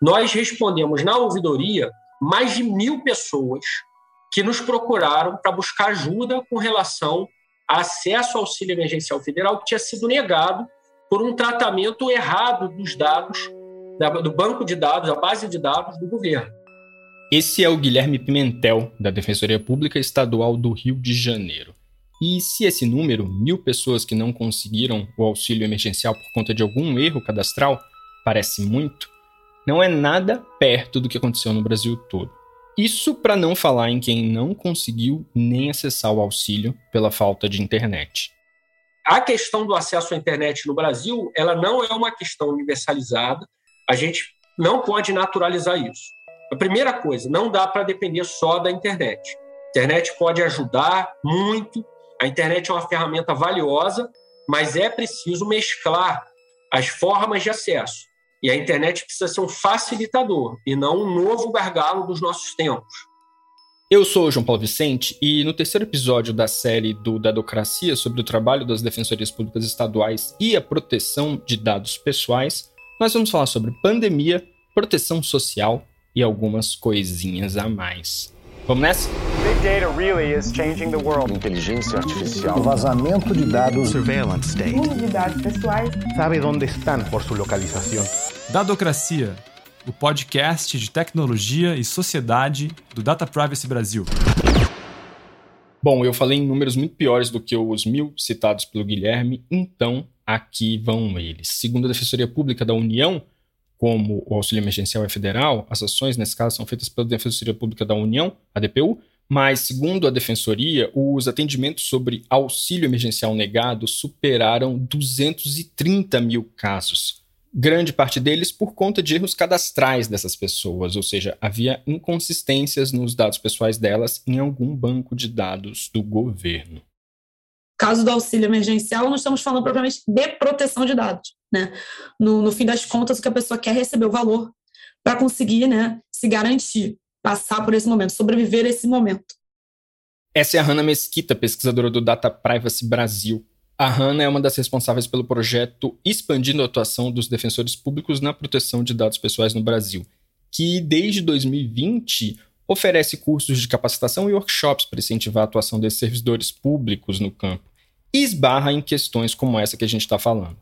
nós respondemos na ouvidoria mais de mil pessoas que nos procuraram para buscar ajuda com relação a acesso ao auxílio emergencial federal que tinha sido negado por um tratamento errado dos dados, do banco de dados, da base de dados do governo. Esse é o Guilherme Pimentel, da Defensoria Pública Estadual do Rio de Janeiro. E se esse número, mil pessoas que não conseguiram o auxílio emergencial por conta de algum erro cadastral, parece muito, não é nada perto do que aconteceu no Brasil todo. Isso para não falar em quem não conseguiu nem acessar o auxílio pela falta de internet. A questão do acesso à internet no Brasil, ela não é uma questão universalizada. A gente não pode naturalizar isso. A primeira coisa, não dá para depender só da internet. A internet pode ajudar muito, a internet é uma ferramenta valiosa, mas é preciso mesclar as formas de acesso. E a internet precisa ser um facilitador e não um novo gargalo dos nossos tempos. Eu sou o João Paulo Vicente e no terceiro episódio da série do Dadocracia sobre o trabalho das defensorias públicas estaduais e a proteção de dados pessoais, nós vamos falar sobre pandemia, proteção social e algumas coisinhas a mais. Vamos nessa? Big data really is changing the world. Inteligência artificial. O vazamento de dados. Surveillance state. Uso de dados pessoais. Sabe onde estão por sua localização. Dadocracia, o podcast de tecnologia e sociedade do Data Privacy Brasil. Bom, eu falei em números muito piores do que os mil citados pelo Guilherme, então aqui vão eles. Segundo a Defensoria Pública da União, como o auxílio emergencial é federal, as ações, nesse caso, são feitas pela Defensoria Pública da União, a DPU, mas, segundo a Defensoria, os atendimentos sobre auxílio emergencial negado superaram 230 mil casos. Grande parte deles por conta de erros cadastrais dessas pessoas, ou seja, havia inconsistências nos dados pessoais delas em algum banco de dados do governo caso do auxílio emergencial, não estamos falando propriamente de proteção de dados. Né? No, no fim das contas, o que a pessoa quer é receber o valor para conseguir né, se garantir, passar por esse momento, sobreviver a esse momento. Essa é a Hanna Mesquita, pesquisadora do Data Privacy Brasil. A Hanna é uma das responsáveis pelo projeto Expandindo a Atuação dos Defensores Públicos na Proteção de Dados Pessoais no Brasil, que desde 2020 oferece cursos de capacitação e workshops para incentivar a atuação desses servidores públicos no campo e esbarra em questões como essa que a gente está falando.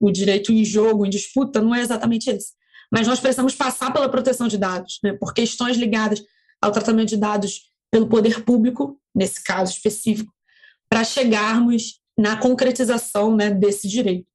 O direito em jogo, em disputa, não é exatamente esse. Mas nós precisamos passar pela proteção de dados, né, por questões ligadas ao tratamento de dados pelo poder público, nesse caso específico, para chegarmos na concretização né, desse direito.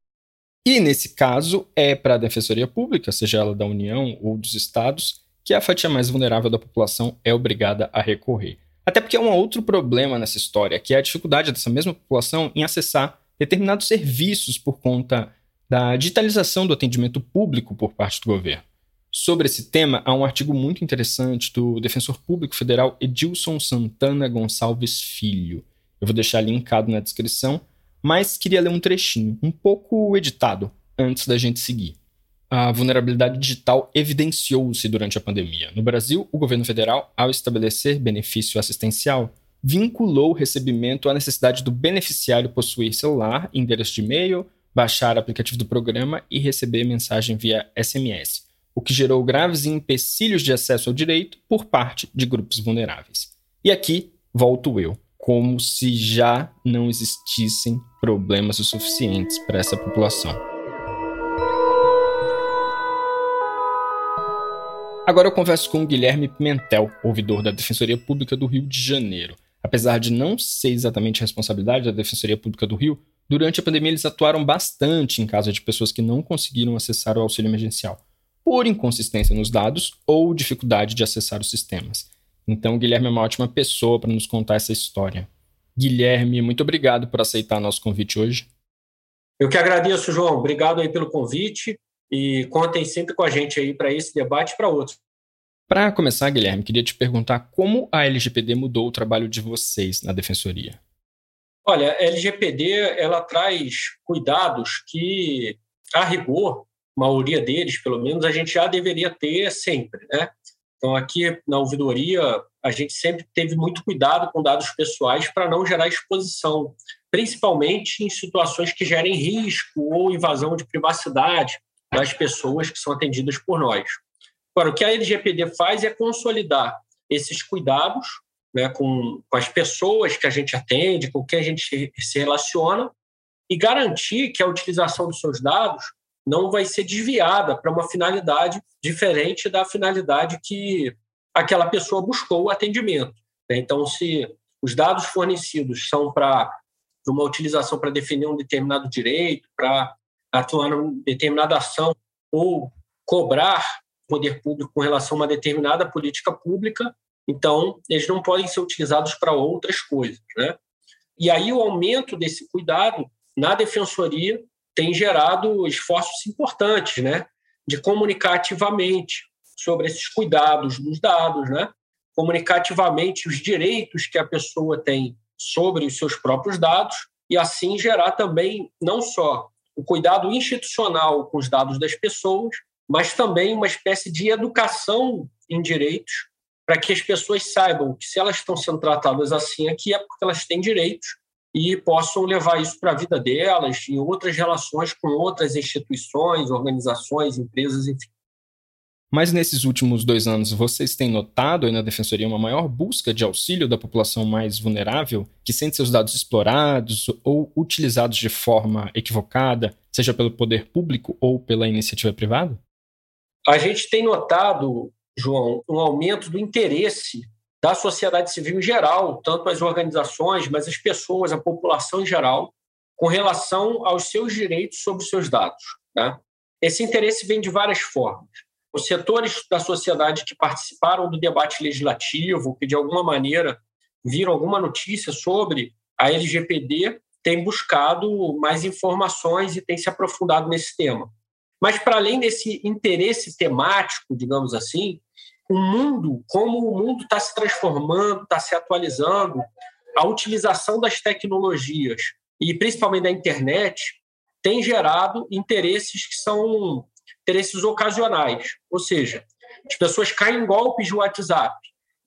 E, nesse caso, é para a Defensoria Pública, seja ela da União ou dos Estados, que a fatia mais vulnerável da população é obrigada a recorrer. Até porque há um outro problema nessa história, que é a dificuldade dessa mesma população em acessar determinados serviços por conta da digitalização do atendimento público por parte do governo. Sobre esse tema, há um artigo muito interessante do defensor público federal Edilson Santana Gonçalves Filho. Eu vou deixar linkado na descrição, mas queria ler um trechinho, um pouco editado, antes da gente seguir a vulnerabilidade digital evidenciou-se durante a pandemia. No Brasil, o governo federal, ao estabelecer benefício assistencial, vinculou o recebimento à necessidade do beneficiário possuir celular, endereço de e-mail, baixar o aplicativo do programa e receber mensagem via SMS, o que gerou graves empecilhos de acesso ao direito por parte de grupos vulneráveis. E aqui volto eu, como se já não existissem problemas o suficientes para essa população. Agora eu converso com o Guilherme Pimentel, ouvidor da Defensoria Pública do Rio de Janeiro. Apesar de não ser exatamente responsabilidade da Defensoria Pública do Rio, durante a pandemia eles atuaram bastante em caso de pessoas que não conseguiram acessar o auxílio emergencial, por inconsistência nos dados ou dificuldade de acessar os sistemas. Então, o Guilherme é uma ótima pessoa para nos contar essa história. Guilherme, muito obrigado por aceitar nosso convite hoje. Eu que agradeço, João. Obrigado aí pelo convite e contem sempre com a gente aí para esse debate e para outros. Para começar, Guilherme, queria te perguntar como a LGPD mudou o trabalho de vocês na defensoria. Olha, a LGPD ela traz cuidados que, a rigor, a maioria deles, pelo menos, a gente já deveria ter sempre, né? Então, aqui na ouvidoria, a gente sempre teve muito cuidado com dados pessoais para não gerar exposição, principalmente em situações que gerem risco ou invasão de privacidade das pessoas que são atendidas por nós. Agora, o que a LGPD faz é consolidar esses cuidados né, com, com as pessoas que a gente atende, com quem a gente se relaciona, e garantir que a utilização dos seus dados não vai ser desviada para uma finalidade diferente da finalidade que aquela pessoa buscou o atendimento. Né. Então, se os dados fornecidos são para uma utilização para definir um determinado direito, para atuar em determinada ação ou cobrar poder público com relação a uma determinada política pública, então eles não podem ser utilizados para outras coisas, né? E aí o aumento desse cuidado na defensoria tem gerado esforços importantes, né, de comunicar ativamente sobre esses cuidados dos dados, né? Comunicar ativamente os direitos que a pessoa tem sobre os seus próprios dados e assim gerar também não só o cuidado institucional com os dados das pessoas, mas também uma espécie de educação em direitos para que as pessoas saibam que se elas estão sendo tratadas assim aqui é porque elas têm direitos e possam levar isso para a vida delas em outras relações com outras instituições, organizações, empresas, enfim. Mas nesses últimos dois anos, vocês têm notado aí na Defensoria uma maior busca de auxílio da população mais vulnerável, que sente seus dados explorados ou utilizados de forma equivocada, seja pelo poder público ou pela iniciativa privada? A gente tem notado, João, um aumento do interesse da sociedade civil em geral, tanto as organizações, mas as pessoas, a população em geral, com relação aos seus direitos sobre os seus dados. Né? Esse interesse vem de várias formas. Os setores da sociedade que participaram do debate legislativo, que de alguma maneira viram alguma notícia sobre a LGPD, têm buscado mais informações e têm se aprofundado nesse tema. Mas, para além desse interesse temático, digamos assim, o mundo, como o mundo está se transformando, está se atualizando, a utilização das tecnologias e principalmente da internet tem gerado interesses que são interesses ocasionais, ou seja, as pessoas caem em golpes de WhatsApp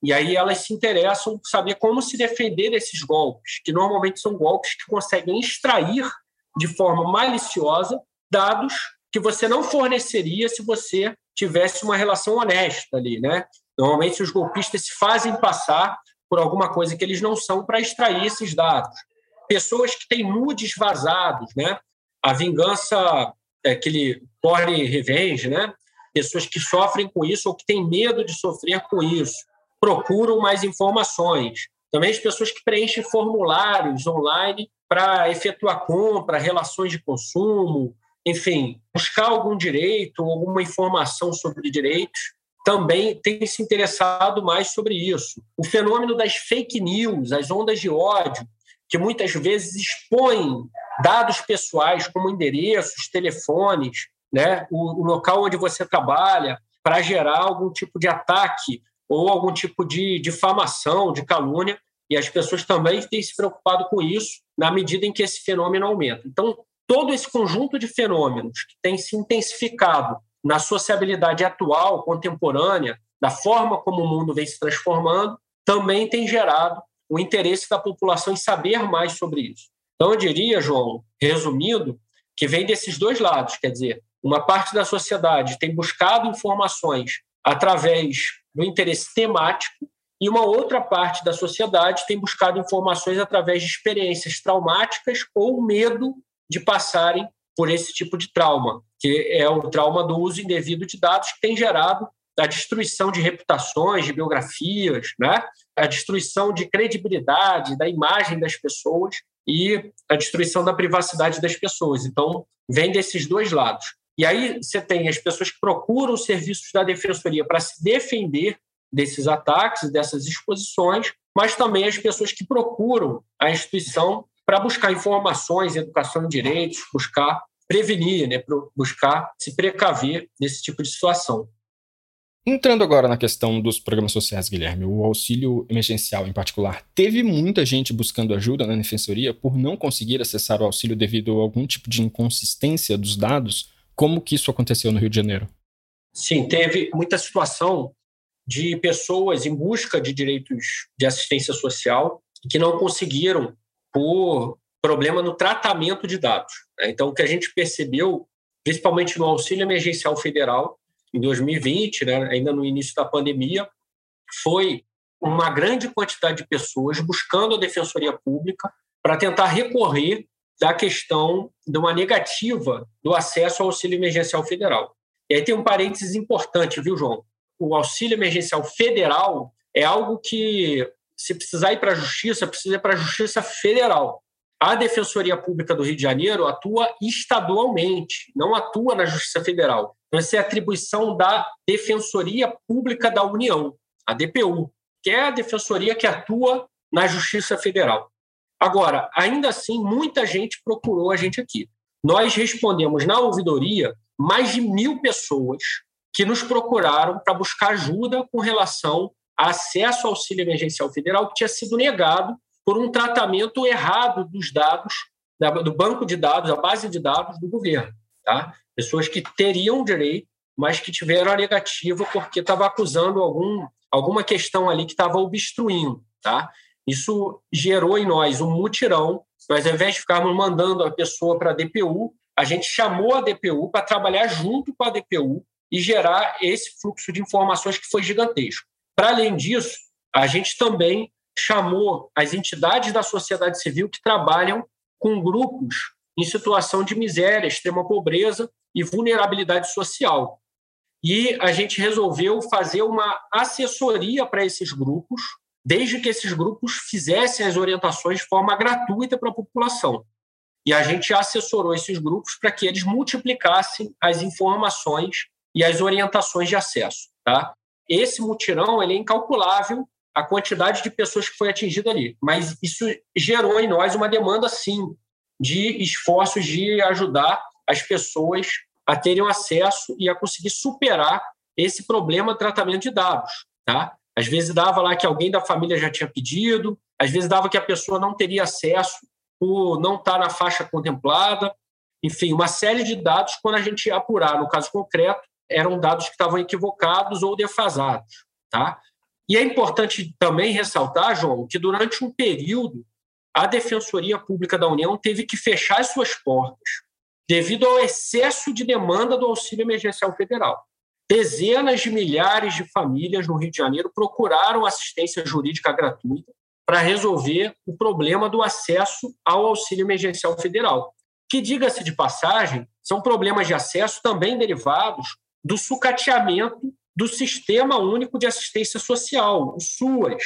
e aí elas se interessam por saber como se defender desses golpes, que normalmente são golpes que conseguem extrair de forma maliciosa dados que você não forneceria se você tivesse uma relação honesta ali, né? Normalmente os golpistas se fazem passar por alguma coisa que eles não são para extrair esses dados. Pessoas que têm nudes vazados, né? A vingança, aquele porn revenge, né? Pessoas que sofrem com isso ou que têm medo de sofrer com isso, procuram mais informações. Também as pessoas que preenchem formulários online para efetuar compra, relações de consumo, enfim, buscar algum direito, alguma informação sobre direitos, também tem se interessado mais sobre isso. O fenômeno das fake news, as ondas de ódio, que muitas vezes expõem dados pessoais como endereços, telefones, né, o, o local onde você trabalha, para gerar algum tipo de ataque ou algum tipo de difamação, de calúnia, e as pessoas também têm se preocupado com isso na medida em que esse fenômeno aumenta. Então, todo esse conjunto de fenômenos que tem se intensificado na sociabilidade atual, contemporânea, da forma como o mundo vem se transformando, também tem gerado o interesse da população em saber mais sobre isso. Então, eu diria, João, resumindo, que vem desses dois lados, quer dizer, uma parte da sociedade tem buscado informações através do interesse temático e uma outra parte da sociedade tem buscado informações através de experiências traumáticas ou medo de passarem por esse tipo de trauma, que é o trauma do uso indevido de dados que tem gerado a destruição de reputações, de biografias, né? a destruição de credibilidade, da imagem das pessoas e a destruição da privacidade das pessoas. Então, vem desses dois lados. E aí você tem as pessoas que procuram os serviços da defensoria para se defender desses ataques, dessas exposições, mas também as pessoas que procuram a instituição para buscar informações, educação em direitos, buscar prevenir, né, buscar se precaver nesse tipo de situação. Entrando agora na questão dos programas sociais, Guilherme, o auxílio emergencial em particular, teve muita gente buscando ajuda na defensoria por não conseguir acessar o auxílio devido a algum tipo de inconsistência dos dados? Como que isso aconteceu no Rio de Janeiro? Sim, teve muita situação de pessoas em busca de direitos de assistência social que não conseguiram por problema no tratamento de dados. Né? Então, o que a gente percebeu, principalmente no auxílio emergencial federal, em 2020, né, ainda no início da pandemia, foi uma grande quantidade de pessoas buscando a Defensoria Pública para tentar recorrer da questão de uma negativa do acesso ao auxílio emergencial federal. E aí tem um parênteses importante, viu, João? O auxílio emergencial federal é algo que, se precisar ir para a justiça, precisa ir para a justiça federal. A Defensoria Pública do Rio de Janeiro atua estadualmente, não atua na Justiça Federal. Então, essa é atribuição da Defensoria Pública da União, a DPU, que é a defensoria que atua na Justiça Federal. Agora, ainda assim, muita gente procurou a gente aqui. Nós respondemos na ouvidoria mais de mil pessoas que nos procuraram para buscar ajuda com relação a acesso ao auxílio emergencial federal que tinha sido negado por um tratamento errado dos dados, do banco de dados, da base de dados do governo. Tá? Pessoas que teriam direito, mas que tiveram a negativa porque estava acusando algum, alguma questão ali que estava obstruindo. Tá? Isso gerou em nós um mutirão. Nós, ao invés de ficarmos mandando a pessoa para a DPU, a gente chamou a DPU para trabalhar junto com a DPU e gerar esse fluxo de informações que foi gigantesco. Para além disso, a gente também chamou as entidades da sociedade civil que trabalham com grupos em situação de miséria, extrema pobreza e vulnerabilidade social. E a gente resolveu fazer uma assessoria para esses grupos, desde que esses grupos fizessem as orientações de forma gratuita para a população. E a gente assessorou esses grupos para que eles multiplicassem as informações e as orientações de acesso. Tá? Esse mutirão ele é incalculável a quantidade de pessoas que foi atingida ali. Mas isso gerou em nós uma demanda, sim, de esforços de ajudar as pessoas a terem acesso e a conseguir superar esse problema de tratamento de dados. Tá? Às vezes dava lá que alguém da família já tinha pedido, às vezes dava que a pessoa não teria acesso por não estar na faixa contemplada. Enfim, uma série de dados, quando a gente apurar, no caso concreto, eram dados que estavam equivocados ou defasados. Tá? E é importante também ressaltar, João, que durante um período a Defensoria Pública da União teve que fechar as suas portas devido ao excesso de demanda do auxílio emergencial federal. Dezenas de milhares de famílias no Rio de Janeiro procuraram assistência jurídica gratuita para resolver o problema do acesso ao auxílio emergencial federal, que, diga-se de passagem, são problemas de acesso também derivados do sucateamento do Sistema Único de Assistência Social, o SUAS.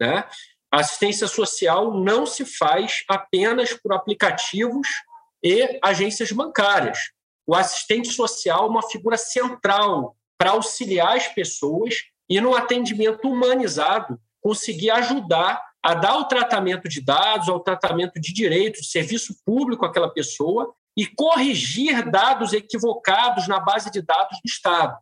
Né? A assistência social não se faz apenas por aplicativos e agências bancárias. O assistente social é uma figura central para auxiliar as pessoas e, no atendimento humanizado, conseguir ajudar a dar o tratamento de dados, ao tratamento de direitos, serviço público àquela pessoa e corrigir dados equivocados na base de dados do Estado.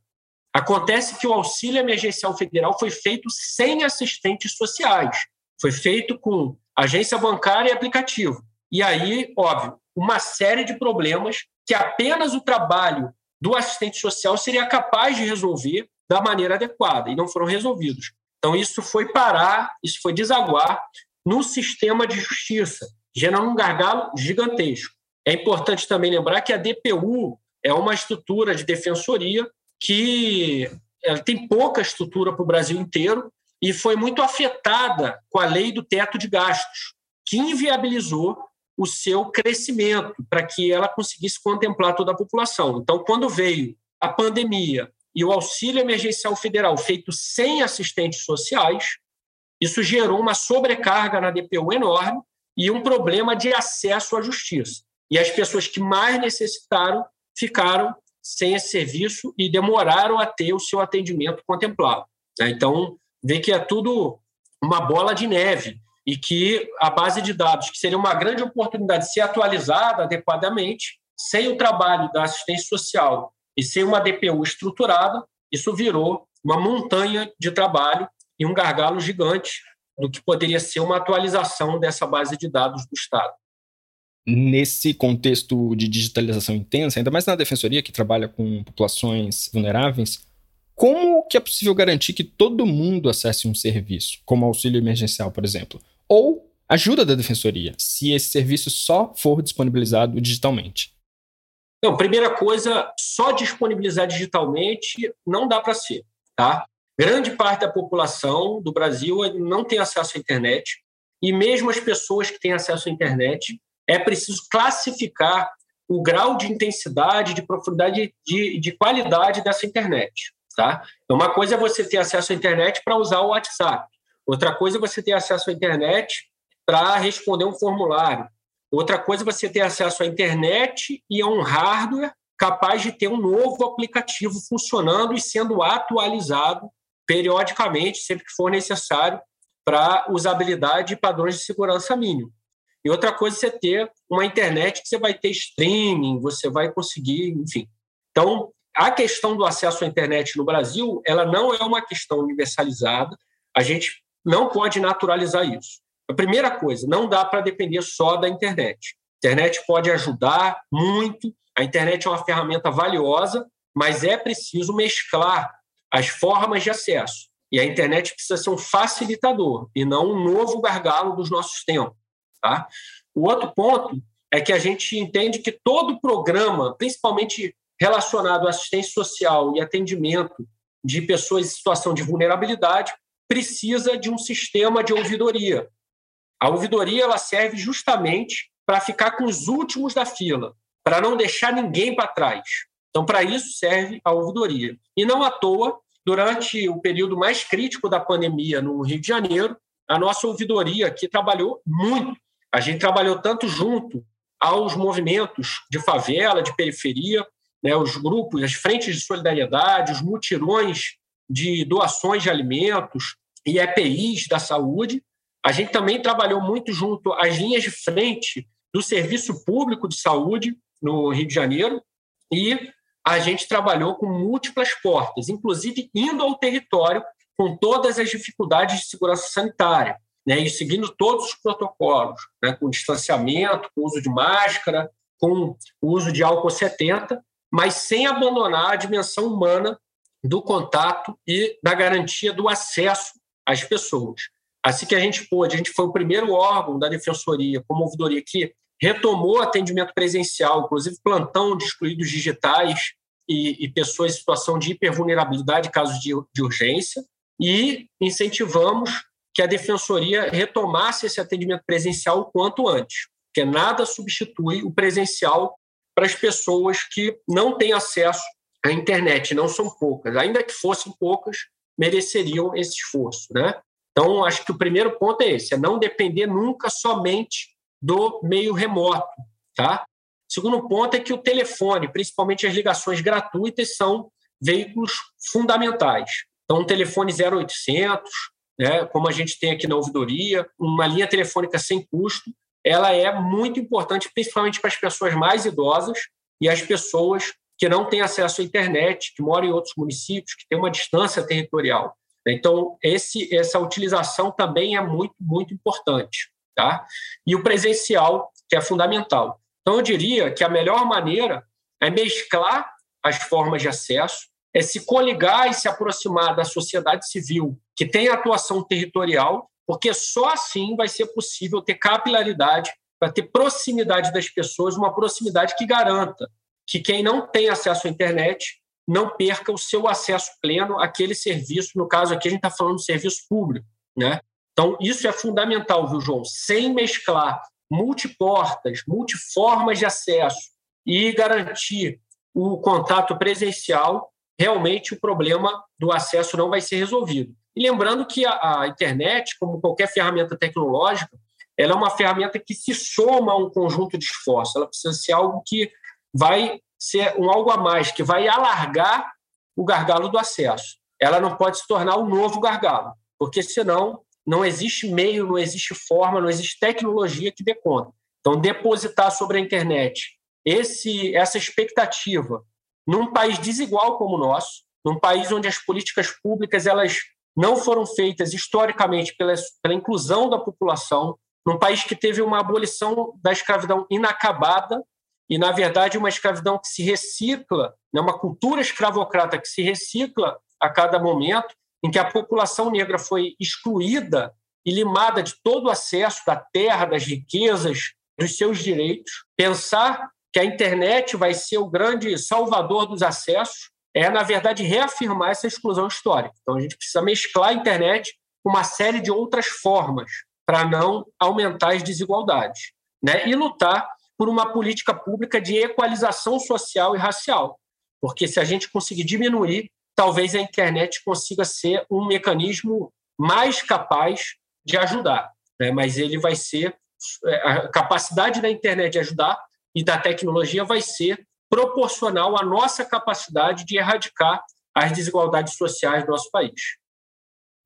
Acontece que o auxílio emergencial federal foi feito sem assistentes sociais, foi feito com agência bancária e aplicativo. E aí, óbvio, uma série de problemas que apenas o trabalho do assistente social seria capaz de resolver da maneira adequada, e não foram resolvidos. Então, isso foi parar, isso foi desaguar no sistema de justiça, gerando um gargalo gigantesco. É importante também lembrar que a DPU é uma estrutura de defensoria que ela tem pouca estrutura para o Brasil inteiro e foi muito afetada com a lei do teto de gastos, que inviabilizou o seu crescimento para que ela conseguisse contemplar toda a população. Então, quando veio a pandemia e o auxílio emergencial federal feito sem assistentes sociais, isso gerou uma sobrecarga na DPU enorme e um problema de acesso à justiça. E as pessoas que mais necessitaram ficaram sem esse serviço e demoraram a ter o seu atendimento contemplado. Né? Então, vê que é tudo uma bola de neve e que a base de dados, que seria uma grande oportunidade de ser atualizada adequadamente, sem o trabalho da assistência social e sem uma DPU estruturada, isso virou uma montanha de trabalho e um gargalo gigante do que poderia ser uma atualização dessa base de dados do Estado. Nesse contexto de digitalização intensa, ainda mais na defensoria que trabalha com populações vulneráveis, como que é possível garantir que todo mundo acesse um serviço, como auxílio emergencial, por exemplo, ou ajuda da defensoria, se esse serviço só for disponibilizado digitalmente? Não, primeira coisa, só disponibilizar digitalmente não dá para ser, tá? Grande parte da população do Brasil não tem acesso à internet e mesmo as pessoas que têm acesso à internet é preciso classificar o grau de intensidade, de profundidade, de, de qualidade dessa internet. Tá? Então, uma coisa é você ter acesso à internet para usar o WhatsApp, outra coisa é você ter acesso à internet para responder um formulário, outra coisa é você ter acesso à internet e a um hardware capaz de ter um novo aplicativo funcionando e sendo atualizado periodicamente, sempre que for necessário, para usabilidade e padrões de segurança mínimo. E outra coisa é você ter uma internet que você vai ter streaming, você vai conseguir, enfim. Então, a questão do acesso à internet no Brasil, ela não é uma questão universalizada. A gente não pode naturalizar isso. A primeira coisa, não dá para depender só da internet. A internet pode ajudar muito, a internet é uma ferramenta valiosa, mas é preciso mesclar as formas de acesso. E a internet precisa ser um facilitador e não um novo gargalo dos nossos tempos. Tá? O outro ponto é que a gente entende que todo programa, principalmente relacionado à assistência social e atendimento de pessoas em situação de vulnerabilidade, precisa de um sistema de ouvidoria. A ouvidoria ela serve justamente para ficar com os últimos da fila, para não deixar ninguém para trás. Então, para isso serve a ouvidoria. E não à toa, durante o período mais crítico da pandemia no Rio de Janeiro, a nossa ouvidoria aqui trabalhou muito a gente trabalhou tanto junto aos movimentos de favela, de periferia, né, os grupos, as frentes de solidariedade, os mutirões de doações de alimentos e EPIs da saúde. A gente também trabalhou muito junto às linhas de frente do Serviço Público de Saúde no Rio de Janeiro e a gente trabalhou com múltiplas portas, inclusive indo ao território com todas as dificuldades de segurança sanitária né, e seguindo todos os protocolos, né, com distanciamento, com uso de máscara, com uso de álcool 70, mas sem abandonar a dimensão humana do contato e da garantia do acesso às pessoas. Assim que a gente pôde, a gente foi o primeiro órgão da Defensoria, como ouvidoria, que retomou atendimento presencial, inclusive plantão de excluídos digitais e, e pessoas em situação de hipervulnerabilidade, casos de, de urgência, e incentivamos que a defensoria retomasse esse atendimento presencial o quanto antes, porque nada substitui o presencial para as pessoas que não têm acesso à internet, não são poucas, ainda que fossem poucas, mereceriam esse esforço, né? Então, acho que o primeiro ponto é esse, é não depender nunca somente do meio remoto, tá? Segundo ponto é que o telefone, principalmente as ligações gratuitas, são veículos fundamentais. Então, o telefone 0800, né, como a gente tem aqui na ouvidoria, uma linha telefônica sem custo, ela é muito importante, principalmente para as pessoas mais idosas e as pessoas que não têm acesso à internet, que moram em outros municípios, que têm uma distância territorial. Então, esse, essa utilização também é muito, muito importante. Tá? E o presencial, que é fundamental. Então, eu diria que a melhor maneira é mesclar as formas de acesso, é se coligar e se aproximar da sociedade civil que tem atuação territorial, porque só assim vai ser possível ter capilaridade, para ter proximidade das pessoas, uma proximidade que garanta que quem não tem acesso à internet não perca o seu acesso pleno àquele serviço. No caso aqui, a gente está falando de serviço público. Né? Então, isso é fundamental, viu, João? Sem mesclar multiportas, multiformas de acesso e garantir o contato presencial, realmente o problema do acesso não vai ser resolvido. E lembrando que a, a internet, como qualquer ferramenta tecnológica, ela é uma ferramenta que se soma a um conjunto de esforços. Ela precisa ser algo que vai ser um algo a mais, que vai alargar o gargalo do acesso. Ela não pode se tornar um novo gargalo, porque senão não existe meio, não existe forma, não existe tecnologia que dê conta. Então, depositar sobre a internet esse, essa expectativa num país desigual como o nosso, num país onde as políticas públicas elas não foram feitas historicamente pela, pela inclusão da população, num país que teve uma abolição da escravidão inacabada e, na verdade, uma escravidão que se recicla, né, uma cultura escravocrata que se recicla a cada momento, em que a população negra foi excluída e limada de todo o acesso da terra, das riquezas, dos seus direitos. Pensar que a internet vai ser o grande salvador dos acessos, é, na verdade, reafirmar essa exclusão histórica. Então, a gente precisa mesclar a internet com uma série de outras formas para não aumentar as desigualdades né? e lutar por uma política pública de equalização social e racial. Porque se a gente conseguir diminuir, talvez a internet consiga ser um mecanismo mais capaz de ajudar. Né? Mas ele vai ser. É, a capacidade da internet de ajudar e da tecnologia vai ser proporcional à nossa capacidade de erradicar as desigualdades sociais do nosso país.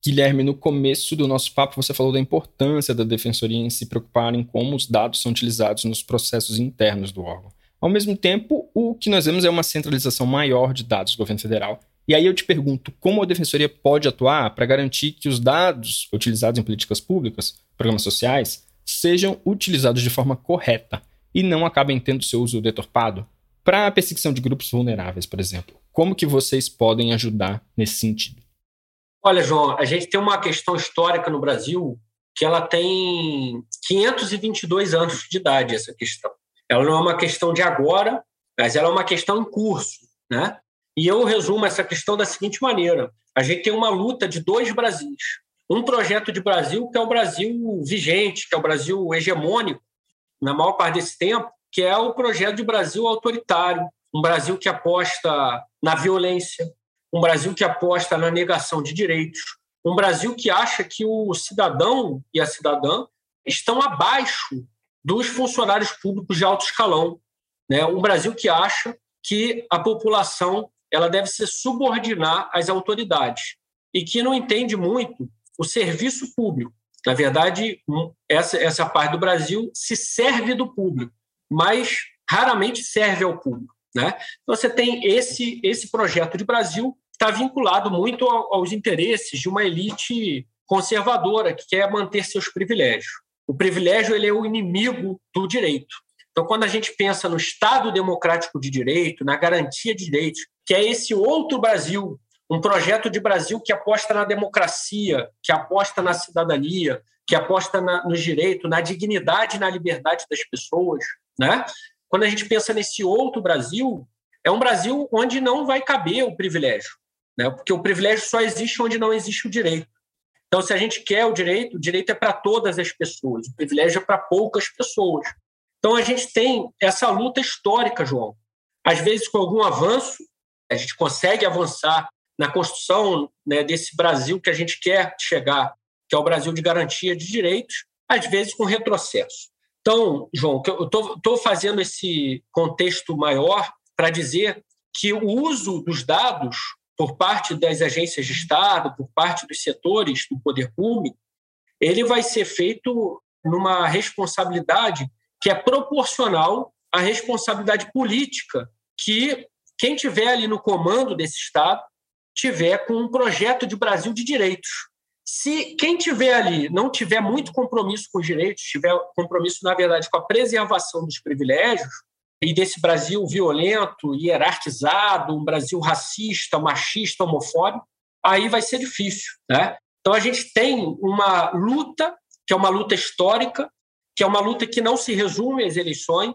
Guilherme, no começo do nosso papo você falou da importância da defensoria em se preocupar em como os dados são utilizados nos processos internos do órgão. Ao mesmo tempo, o que nós vemos é uma centralização maior de dados do governo federal. E aí eu te pergunto, como a defensoria pode atuar para garantir que os dados utilizados em políticas públicas, programas sociais, sejam utilizados de forma correta e não acabem tendo seu uso deturpado? Para a perseguição de grupos vulneráveis, por exemplo, como que vocês podem ajudar nesse sentido? Olha, João, a gente tem uma questão histórica no Brasil que ela tem 522 anos de idade, essa questão. Ela não é uma questão de agora, mas ela é uma questão em curso, né? E eu resumo essa questão da seguinte maneira: a gente tem uma luta de dois Brasis. Um projeto de Brasil que é o Brasil vigente, que é o Brasil hegemônico, na maior parte desse tempo, que é o projeto de Brasil autoritário, um Brasil que aposta na violência, um Brasil que aposta na negação de direitos, um Brasil que acha que o cidadão e a cidadã estão abaixo dos funcionários públicos de alto escalão, né? Um Brasil que acha que a população ela deve se subordinar às autoridades e que não entende muito o serviço público. Na verdade, essa, essa parte do Brasil se serve do público, mas raramente serve ao público. Né? Então, você tem esse, esse projeto de Brasil está vinculado muito aos interesses de uma elite conservadora que quer manter seus privilégios. O privilégio ele é o inimigo do direito. Então, quando a gente pensa no Estado democrático de direito, na garantia de direitos, que é esse outro Brasil, um projeto de Brasil que aposta na democracia, que aposta na cidadania, que aposta na, no direito, na dignidade na liberdade das pessoas, né? Quando a gente pensa nesse outro Brasil, é um Brasil onde não vai caber o privilégio, né? Porque o privilégio só existe onde não existe o direito. Então, se a gente quer o direito, o direito é para todas as pessoas, o privilégio é para poucas pessoas. Então, a gente tem essa luta histórica, João. Às vezes, com algum avanço, a gente consegue avançar na construção né, desse Brasil que a gente quer chegar, que é o Brasil de garantia de direitos, às vezes com retrocesso. Então, João, eu estou fazendo esse contexto maior para dizer que o uso dos dados por parte das agências de Estado, por parte dos setores do poder público, ele vai ser feito numa responsabilidade que é proporcional à responsabilidade política que quem tiver ali no comando desse Estado tiver com um projeto de Brasil de direitos. Se quem tiver ali não tiver muito compromisso com os direitos, tiver compromisso, na verdade, com a preservação dos privilégios, e desse Brasil violento, hierarquizado, um Brasil racista, machista, homofóbico, aí vai ser difícil. Né? Então a gente tem uma luta, que é uma luta histórica, que é uma luta que não se resume às eleições,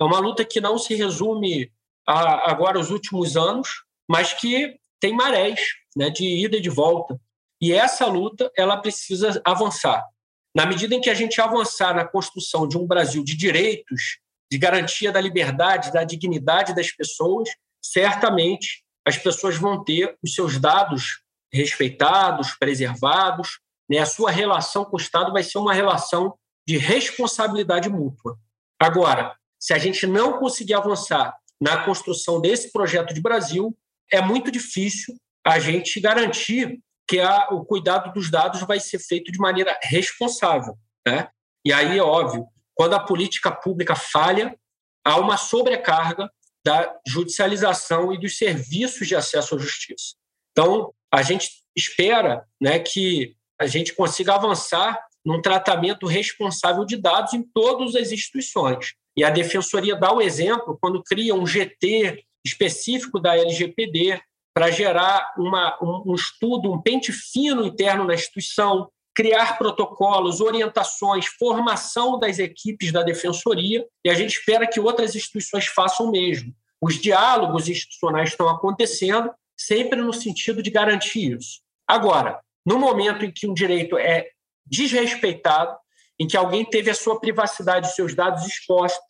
é uma luta que não se resume a, agora aos últimos anos, mas que tem marés né, de ida e de volta. E essa luta ela precisa avançar. Na medida em que a gente avançar na construção de um Brasil de direitos, de garantia da liberdade, da dignidade das pessoas, certamente as pessoas vão ter os seus dados respeitados, preservados, né? a sua relação com o Estado vai ser uma relação de responsabilidade mútua. Agora, se a gente não conseguir avançar na construção desse projeto de Brasil, é muito difícil a gente garantir que a, o cuidado dos dados vai ser feito de maneira responsável. Né? E aí, é óbvio, quando a política pública falha, há uma sobrecarga da judicialização e dos serviços de acesso à justiça. Então, a gente espera né, que a gente consiga avançar num tratamento responsável de dados em todas as instituições. E a Defensoria dá o exemplo quando cria um GT específico da LGPD para gerar uma, um, um estudo, um pente fino interno na instituição, criar protocolos, orientações, formação das equipes da defensoria, e a gente espera que outras instituições façam o mesmo. Os diálogos institucionais estão acontecendo, sempre no sentido de garantir isso. Agora, no momento em que um direito é desrespeitado, em que alguém teve a sua privacidade, os seus dados expostos,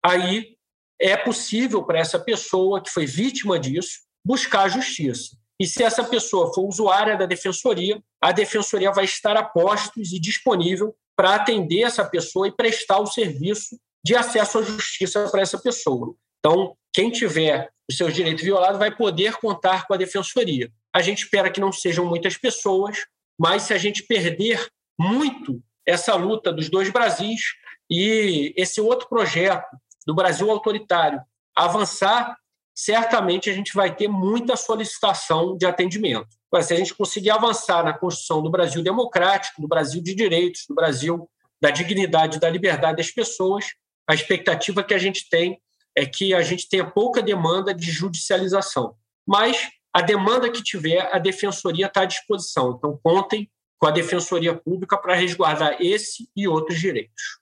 aí é possível para essa pessoa que foi vítima disso buscar justiça. E se essa pessoa for usuária da defensoria, a defensoria vai estar a postos e disponível para atender essa pessoa e prestar o serviço de acesso à justiça para essa pessoa. Então, quem tiver os seus direitos violados vai poder contar com a defensoria. A gente espera que não sejam muitas pessoas, mas se a gente perder muito essa luta dos dois Brasis e esse outro projeto do Brasil autoritário avançar, certamente a gente vai ter muita solicitação de atendimento. Mas se a gente conseguir avançar na construção do Brasil democrático, do Brasil de direitos, do Brasil da dignidade e da liberdade das pessoas, a expectativa que a gente tem é que a gente tenha pouca demanda de judicialização. Mas a demanda que tiver, a defensoria está à disposição. Então, contem com a defensoria pública para resguardar esse e outros direitos.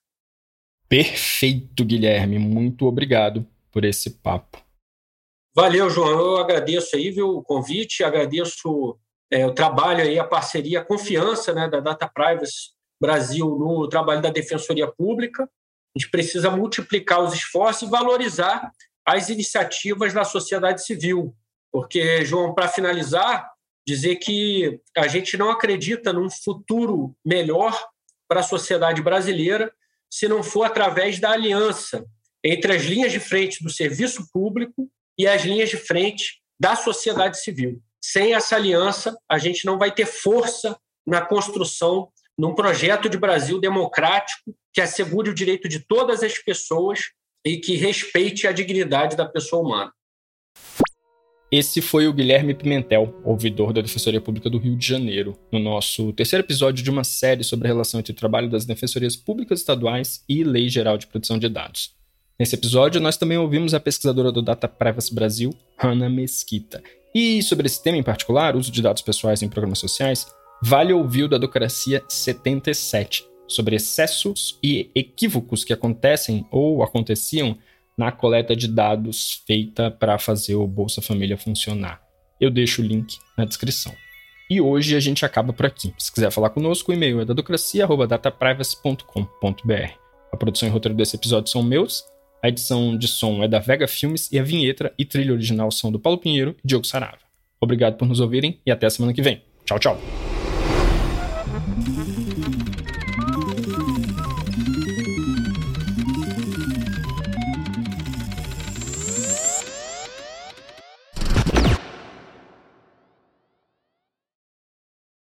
Perfeito, Guilherme. Muito obrigado por esse papo. Valeu, João. Eu agradeço aí viu, o convite, agradeço é, o trabalho aí, a parceria, a confiança né, da Data Privacy Brasil no trabalho da Defensoria Pública. A gente precisa multiplicar os esforços e valorizar as iniciativas da sociedade civil. Porque, João, para finalizar, dizer que a gente não acredita num futuro melhor para a sociedade brasileira se não for através da aliança entre as linhas de frente do serviço público e as linhas de frente da sociedade civil. Sem essa aliança, a gente não vai ter força na construção num projeto de Brasil democrático que assegure o direito de todas as pessoas e que respeite a dignidade da pessoa humana. Esse foi o Guilherme Pimentel, ouvidor da Defensoria Pública do Rio de Janeiro, no nosso terceiro episódio de uma série sobre a relação entre o trabalho das defensorias públicas estaduais e Lei Geral de Proteção de Dados. Nesse episódio, nós também ouvimos a pesquisadora do Data Privacy Brasil, Hannah Mesquita. E sobre esse tema em particular, uso de dados pessoais em programas sociais, vale ouvir o da Docracia 77, sobre excessos e equívocos que acontecem ou aconteciam na coleta de dados feita para fazer o Bolsa Família funcionar. Eu deixo o link na descrição. E hoje a gente acaba por aqui. Se quiser falar conosco, o e-mail é dadocracia.dataprivacy.com.br. A produção e roteiro desse episódio são meus, a edição de som é da Vega Filmes e a vinheta e trilha original são do Paulo Pinheiro e Diogo Sarava. Obrigado por nos ouvirem e até a semana que vem. Tchau, tchau.